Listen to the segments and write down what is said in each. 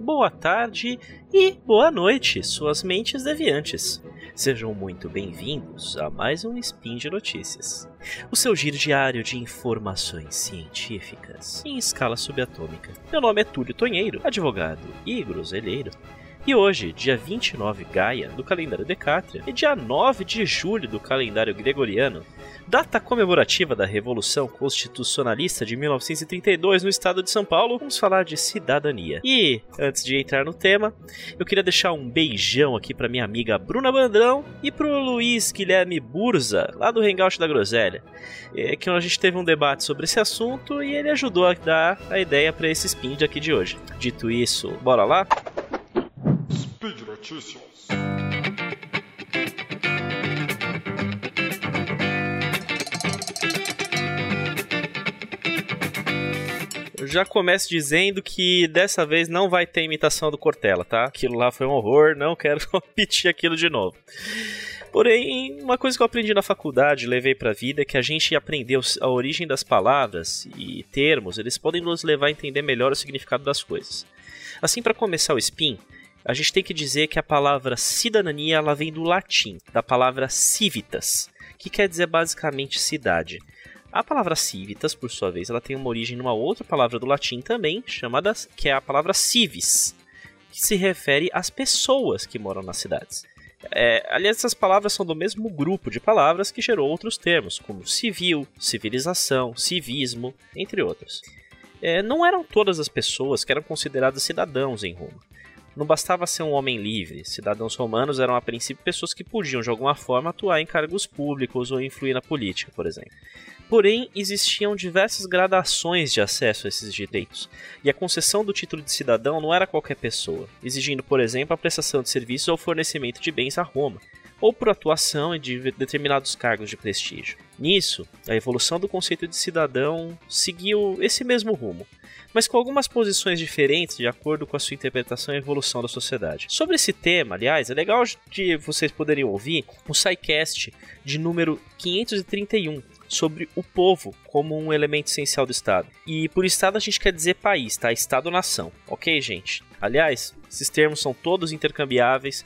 boa tarde e boa noite, suas mentes deviantes. Sejam muito bem-vindos a mais um Spin de Notícias. O seu giro diário de informações científicas em escala subatômica. Meu nome é Túlio Tonheiro, advogado e groselheiro. E hoje, dia 29 Gaia do calendário Decátria e dia 9 de julho do calendário Gregoriano, data comemorativa da Revolução Constitucionalista de 1932 no estado de São Paulo, vamos falar de cidadania. E, antes de entrar no tema, eu queria deixar um beijão aqui para minha amiga Bruna Bandrão e pro Luiz Guilherme Burza, lá do Hangout da Groselha. É que a gente teve um debate sobre esse assunto e ele ajudou a dar a ideia para esse spin aqui de hoje. Dito isso, bora lá? Notícias. já começo dizendo que dessa vez não vai ter imitação do Cortella, tá? Aquilo lá foi um horror, não quero repetir aquilo de novo. Porém, uma coisa que eu aprendi na faculdade, levei para a vida, é que a gente aprendeu a origem das palavras e termos, eles podem nos levar a entender melhor o significado das coisas. Assim, para começar o spin, a gente tem que dizer que a palavra cidadania ela vem do latim, da palavra civitas, que quer dizer basicamente cidade. A palavra civitas, por sua vez, ela tem uma origem numa outra palavra do latim também, chamada que é a palavra civis, que se refere às pessoas que moram nas cidades. É, aliás, essas palavras são do mesmo grupo de palavras que gerou outros termos, como civil, civilização, civismo, entre outros. É, não eram todas as pessoas que eram consideradas cidadãos em Roma. Não bastava ser um homem livre, cidadãos romanos eram a princípio pessoas que podiam de alguma forma atuar em cargos públicos ou influir na política, por exemplo. Porém, existiam diversas gradações de acesso a esses direitos, e a concessão do título de cidadão não era qualquer pessoa, exigindo, por exemplo, a prestação de serviços ou fornecimento de bens a Roma, ou por atuação em determinados cargos de prestígio. Nisso, a evolução do conceito de cidadão seguiu esse mesmo rumo, mas com algumas posições diferentes de acordo com a sua interpretação e evolução da sociedade. Sobre esse tema, aliás, é legal de vocês poderem ouvir o SciCast de número 531, sobre o povo como um elemento essencial do Estado. E por Estado a gente quer dizer país, tá? Estado-nação, ok, gente? Aliás, esses termos são todos intercambiáveis,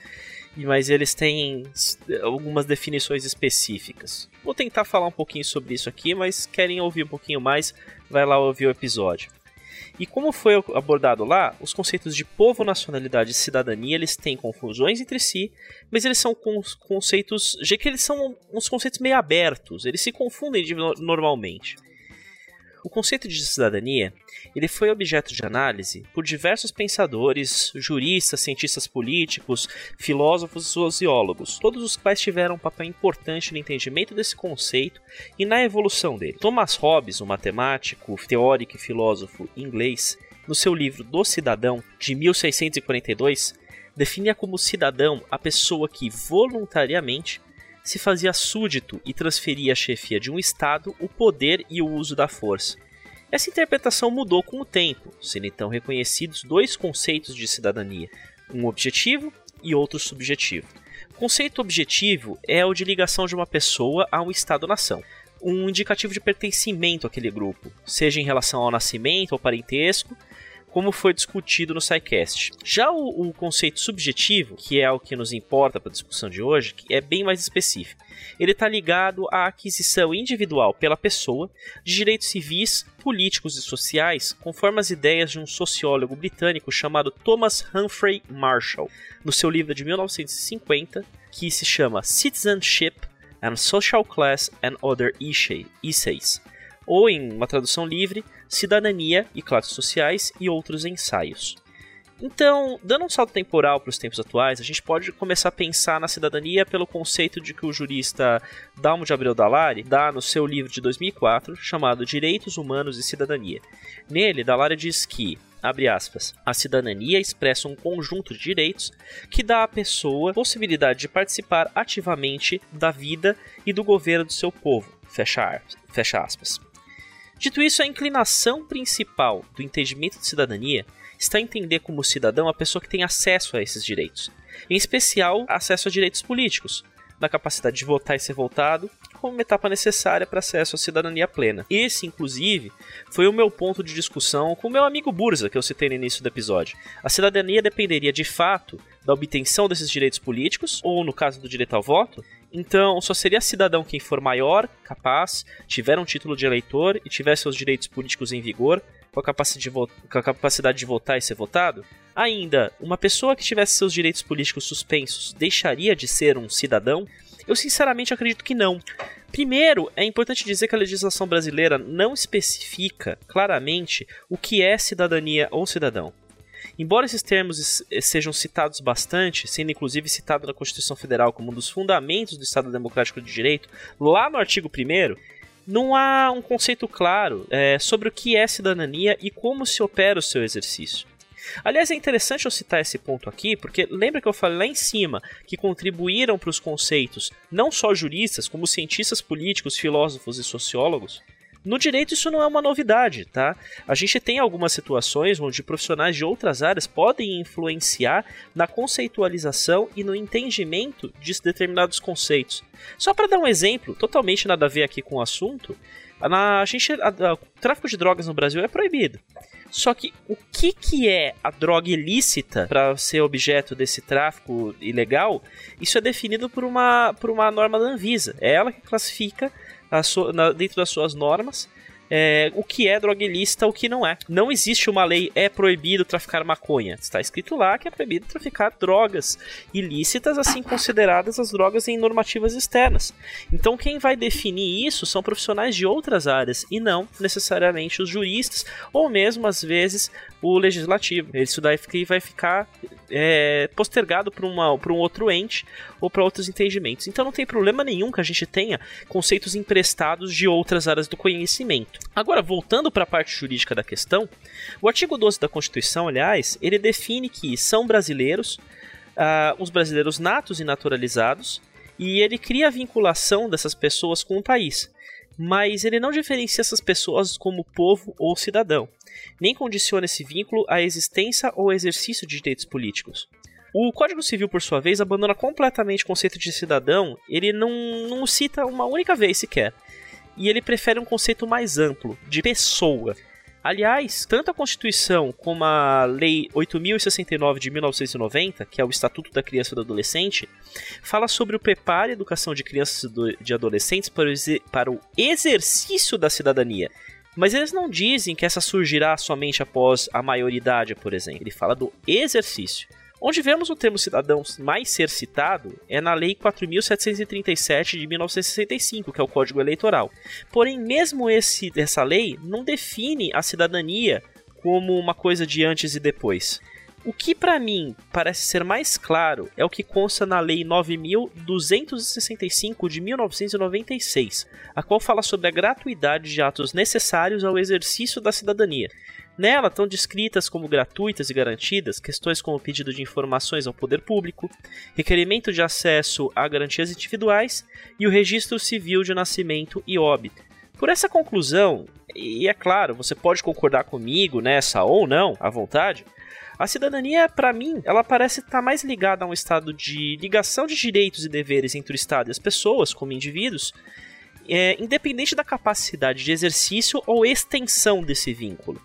mas eles têm algumas definições específicas. Vou tentar falar um pouquinho sobre isso aqui, mas querem ouvir um pouquinho mais, vai lá ouvir o episódio. E como foi abordado lá, os conceitos de povo, nacionalidade e cidadania, eles têm confusões entre si, mas eles são conceitos, já que eles são uns conceitos meio abertos, eles se confundem normalmente. O conceito de cidadania ele foi objeto de análise por diversos pensadores, juristas, cientistas políticos, filósofos e sociólogos, todos os quais tiveram um papel importante no entendimento desse conceito e na evolução dele. Thomas Hobbes, um matemático, teórico e filósofo inglês, no seu livro Do Cidadão, de 1642, definia como cidadão a pessoa que voluntariamente se fazia súdito e transferia à chefia de um Estado o poder e o uso da força. Essa interpretação mudou com o tempo, sendo então reconhecidos dois conceitos de cidadania, um objetivo e outro subjetivo. O conceito objetivo é o de ligação de uma pessoa a um Estado-nação, um indicativo de pertencimento àquele grupo, seja em relação ao nascimento ou parentesco, como foi discutido no SciCast. Já o, o, conceito subjetivo, que é o que nos importa para a discussão de hoje, é bem mais específico. Ele está ligado à aquisição individual pela pessoa de direitos civis, políticos e sociais, conforme as ideias de um sociólogo britânico chamado Thomas Humphrey Marshall, no seu livro de 1950, que se chama Citizenship and Social Class and Other Essays, ou em uma tradução livre, cidadania e classes sociais e outros ensaios. Então, dando um salto temporal para os tempos atuais, a gente pode começar a pensar na cidadania pelo conceito de que o jurista Dalmo de Abreu Dallari dá no seu livro de 2004, chamado Direitos Humanos e Cidadania. Nele, Dallari diz que, abre aspas, a cidadania expressa um conjunto de direitos que dá à pessoa possibilidade de participar ativamente da vida e do governo do seu povo, fecha, fecha aspas. Dito isso, a inclinação principal do entendimento de cidadania está a entender como cidadão a pessoa que tem acesso a esses direitos, em especial acesso a direitos políticos, na capacidade de votar e ser votado, como uma etapa necessária para acesso à cidadania plena. Esse, inclusive, foi o meu ponto de discussão com o meu amigo Burza, que eu citei no início do episódio. A cidadania dependeria de fato da obtenção desses direitos políticos, ou no caso do direito ao voto, então, só seria cidadão quem for maior, capaz, tiver um título de eleitor e tiver seus direitos políticos em vigor, com a, capacidade de, com a capacidade de votar e ser votado? Ainda, uma pessoa que tivesse seus direitos políticos suspensos deixaria de ser um cidadão? Eu sinceramente acredito que não. Primeiro, é importante dizer que a legislação brasileira não especifica claramente o que é cidadania ou cidadão. Embora esses termos sejam citados bastante, sendo inclusive citado na Constituição Federal como um dos fundamentos do Estado Democrático de Direito, lá no artigo 1 não há um conceito claro é, sobre o que é cidadania e como se opera o seu exercício. Aliás, é interessante eu citar esse ponto aqui, porque lembra que eu falei lá em cima que contribuíram para os conceitos não só juristas, como cientistas políticos, filósofos e sociólogos? No direito isso não é uma novidade, tá? A gente tem algumas situações onde profissionais de outras áreas podem influenciar na conceitualização e no entendimento de determinados conceitos. Só para dar um exemplo, totalmente nada a ver aqui com o assunto, a gente, a, a, o tráfico de drogas no Brasil é proibido. Só que o que, que é a droga ilícita para ser objeto desse tráfico ilegal? Isso é definido por uma, por uma norma da Anvisa. É ela que classifica na, dentro das suas normas é, o que é droga ilícita o que não é. Não existe uma lei é proibido traficar maconha. Está escrito lá que é proibido traficar drogas ilícitas, assim consideradas as drogas em normativas externas. Então quem vai definir isso são profissionais de outras áreas e não necessariamente os juristas ou mesmo às vezes o legislativo. Isso daí vai ficar é, postergado para um outro ente ou para outros entendimentos. Então não tem problema nenhum que a gente tenha conceitos emprestados de outras áreas do conhecimento. Agora, voltando para a parte jurídica da questão, o artigo 12 da Constituição, aliás, ele define que são brasileiros, os brasileiros natos e naturalizados, e ele cria a vinculação dessas pessoas com o país mas ele não diferencia essas pessoas como povo ou cidadão, nem condiciona esse vínculo à existência ou exercício de direitos políticos. O Código Civil, por sua vez, abandona completamente o conceito de cidadão, ele não, não cita uma única vez sequer, e ele prefere um conceito mais amplo, de pessoa. Aliás, tanto a Constituição como a Lei 8069 de 1990, que é o Estatuto da Criança e do Adolescente, fala sobre o preparo e educação de crianças e de adolescentes para o exercício da cidadania. Mas eles não dizem que essa surgirá somente após a maioridade, por exemplo. Ele fala do exercício. Onde vemos o termo cidadão mais ser citado é na Lei 4.737 de 1965, que é o Código Eleitoral. Porém, mesmo esse, essa lei não define a cidadania como uma coisa de antes e depois. O que para mim parece ser mais claro é o que consta na Lei 9265 de 1996, a qual fala sobre a gratuidade de atos necessários ao exercício da cidadania. Nela estão descritas como gratuitas e garantidas questões como pedido de informações ao poder público, requerimento de acesso a garantias individuais e o registro civil de nascimento e óbito. Por essa conclusão, e é claro, você pode concordar comigo nessa ou não, à vontade, a cidadania, para mim, ela parece estar tá mais ligada a um estado de ligação de direitos e deveres entre o Estado e as pessoas, como indivíduos, é, independente da capacidade de exercício ou extensão desse vínculo.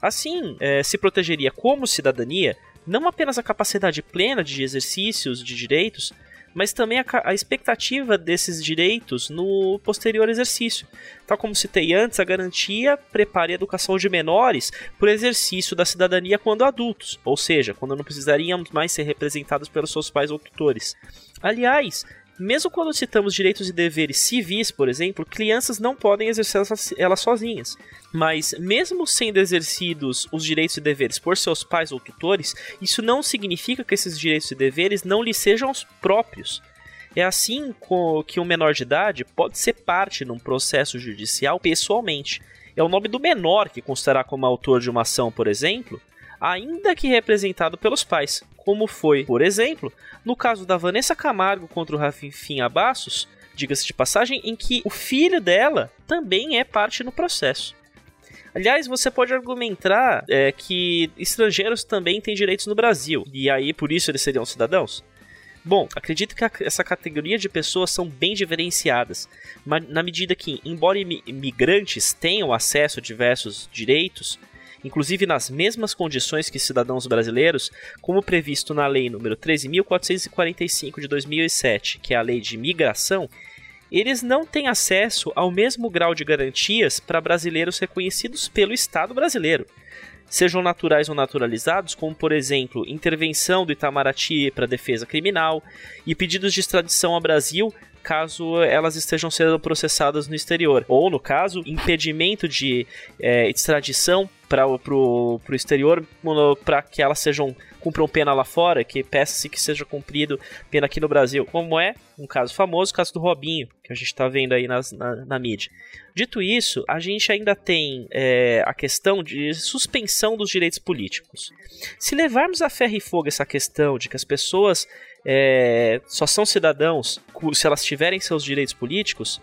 Assim, é, se protegeria como cidadania não apenas a capacidade plena de exercícios de direitos, mas também a, a, expectativa desses direitos no posterior exercício. Tal como citei antes, a garantia prepara a educação de menores para o exercício da cidadania quando adultos, ou seja, quando não precisaríamos mais ser representados pelos seus pais ou tutores. Aliás, mesmo quando citamos direitos e deveres civis, por exemplo, crianças não podem exercer elas sozinhas. Mas, mesmo sendo exercidos os direitos e deveres por seus pais ou tutores, isso não significa que esses direitos e deveres não lhes sejam os próprios. É assim que um menor de idade pode ser parte num processo judicial pessoalmente. É o nome do menor que constará como autor de uma ação, por exemplo, ainda que representado pelos pais, como foi, por exemplo, no caso da Vanessa Camargo contra o Rafim Abassos, diga-se de passagem, em que o filho dela também é parte no processo. Aliás, você pode argumentar é, que estrangeiros também têm direitos no Brasil, e aí por isso eles seriam cidadãos? Bom, acredito que essa categoria de pessoas são bem diferenciadas, na medida que, embora imigrantes tenham acesso a diversos direitos, inclusive nas mesmas condições que cidadãos brasileiros, como previsto na Lei nº 13.445 de 2007, que é a Lei de Migração, eles não têm acesso ao mesmo grau de garantias para brasileiros reconhecidos pelo Estado brasileiro. Sejam naturais ou naturalizados, como por exemplo, intervenção do Itamaraty para defesa criminal e pedidos de extradição ao Brasil caso elas estejam sendo processadas no exterior. Ou, no caso, impedimento de é, extradição para o exterior para que elas sejam cumpram pena lá fora, que peça-se que seja cumprido pena aqui no Brasil, como é um caso famoso, o caso do Robinho, que a gente está vendo aí nas, na, na, mídia. Dito isso, a gente ainda tem é, a questão de suspensão dos direitos políticos. Se levarmos a ferro e fogo essa questão de que as pessoas é, só são cidadãos se elas tiverem seus direitos políticos,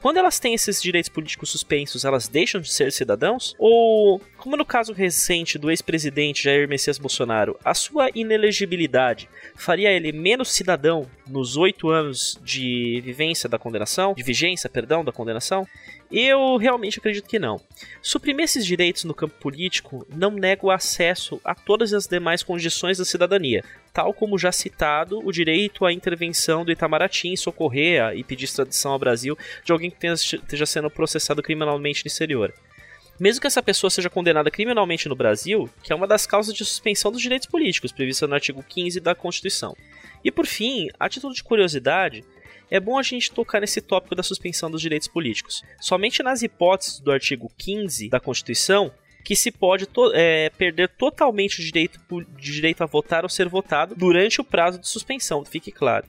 quando elas têm esses direitos políticos suspensos, elas deixam de ser cidadãos? Ou, como no caso recente do ex-presidente Jair Messias Bolsonaro, a sua inelegibilidade faria ele menos cidadão nos oito anos de vivência da condenação, de vigência, perdão, da condenação? Eu realmente acredito que não. Suprimir esses direitos no campo político não nega o acesso a todas as demais condições da cidadania, tal como já citado o direito à intervenção do Itamaraty em socorrer e pedir extradição ao Brasil de alguém que esteja sendo processado criminalmente no exterior. Mesmo que essa pessoa seja condenada criminalmente no Brasil, que é uma das causas de suspensão dos direitos políticos prevista no artigo 15 da Constituição. E por fim, a título de curiosidade, é bom a gente tocar nesse tópico da suspensão dos direitos políticos. Somente nas hipóteses do artigo 15 da Constituição que se pode to é, perder totalmente o direito, de direito a votar ou ser votado durante o prazo de suspensão, fique claro.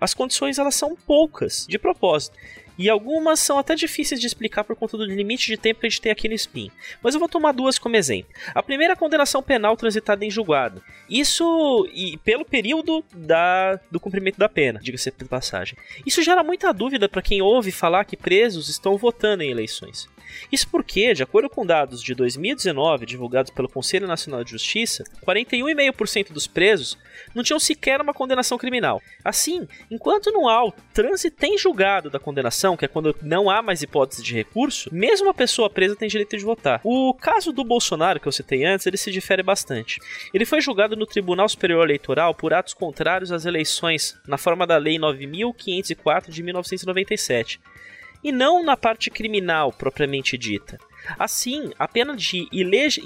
As condições elas são poucas, de propósito, e algumas são até difíceis de explicar por conta do limite de tempo que a gente tem aqui no SPIN. Mas eu vou tomar duas como exemplo. A primeira é a condenação penal transitada em julgado. Isso e pelo período da, do cumprimento da pena, diga-se de passagem. Isso gera muita dúvida para quem ouve falar que presos estão votando em eleições. Isso porque, de acordo com dados de 2019 divulgados pelo Conselho Nacional de Justiça, 41,5% dos presos não tinham sequer uma condenação criminal. Assim, enquanto não há o trânsito em julgado da condenação, que é quando não há mais hipótese de recurso, mesmo a pessoa presa tem direito de votar. O caso do Bolsonaro, que eu citei antes, ele se difere bastante. Ele foi julgado no Tribunal Superior Eleitoral por atos contrários às eleições, na forma da Lei 9504 de 1997 e não na parte criminal propriamente dita. Assim, a pena de. Inege...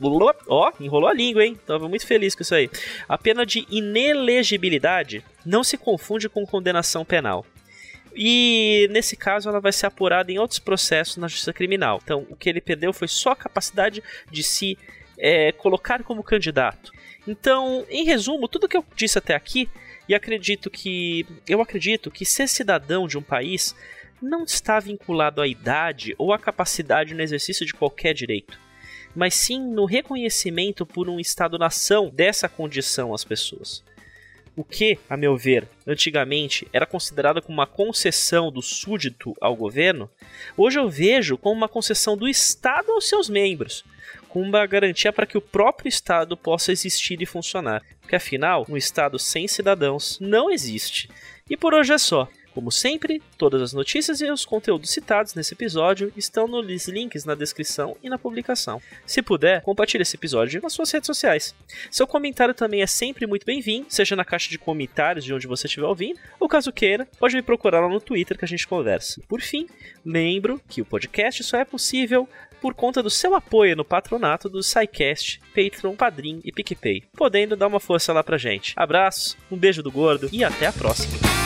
Ó, oh, enrolou a língua, hein? Tava muito feliz com isso aí. A pena de inelegibilidade não se confunde com condenação penal. E nesse caso ela vai ser apurada em outros processos na justiça criminal. Então, o que ele perdeu foi só a capacidade de se é, colocar como candidato. Então, em resumo, tudo que eu disse até aqui, e acredito que eu acredito que ser cidadão de um país não está vinculado à idade ou à capacidade no exercício de qualquer direito, mas sim no reconhecimento por um Estado-nação dessa condição às pessoas. O que, a meu ver, antigamente era considerado como uma concessão do súdito ao governo, hoje eu vejo como uma concessão do Estado aos seus membros, com uma garantia para que o próprio Estado possa existir e funcionar. Porque afinal, um Estado sem cidadãos não existe. E por hoje é só. Como sempre, todas as notícias e os conteúdos citados nesse episódio estão nos links na descrição e na publicação. Se puder, compartilhe esse episódio nas suas redes sociais. Seu comentário também é sempre muito bem-vindo, seja na caixa de comentários de onde você estiver ouvindo, ou caso queira, pode me procurar lá no Twitter que a gente conversa. Por fim, lembro que o podcast só é possível por conta do seu apoio no patronato do SciCast, Patreon, Padrim e PicPay, podendo dar uma força lá pra gente. Abraço, um beijo do gordo e até a próxima.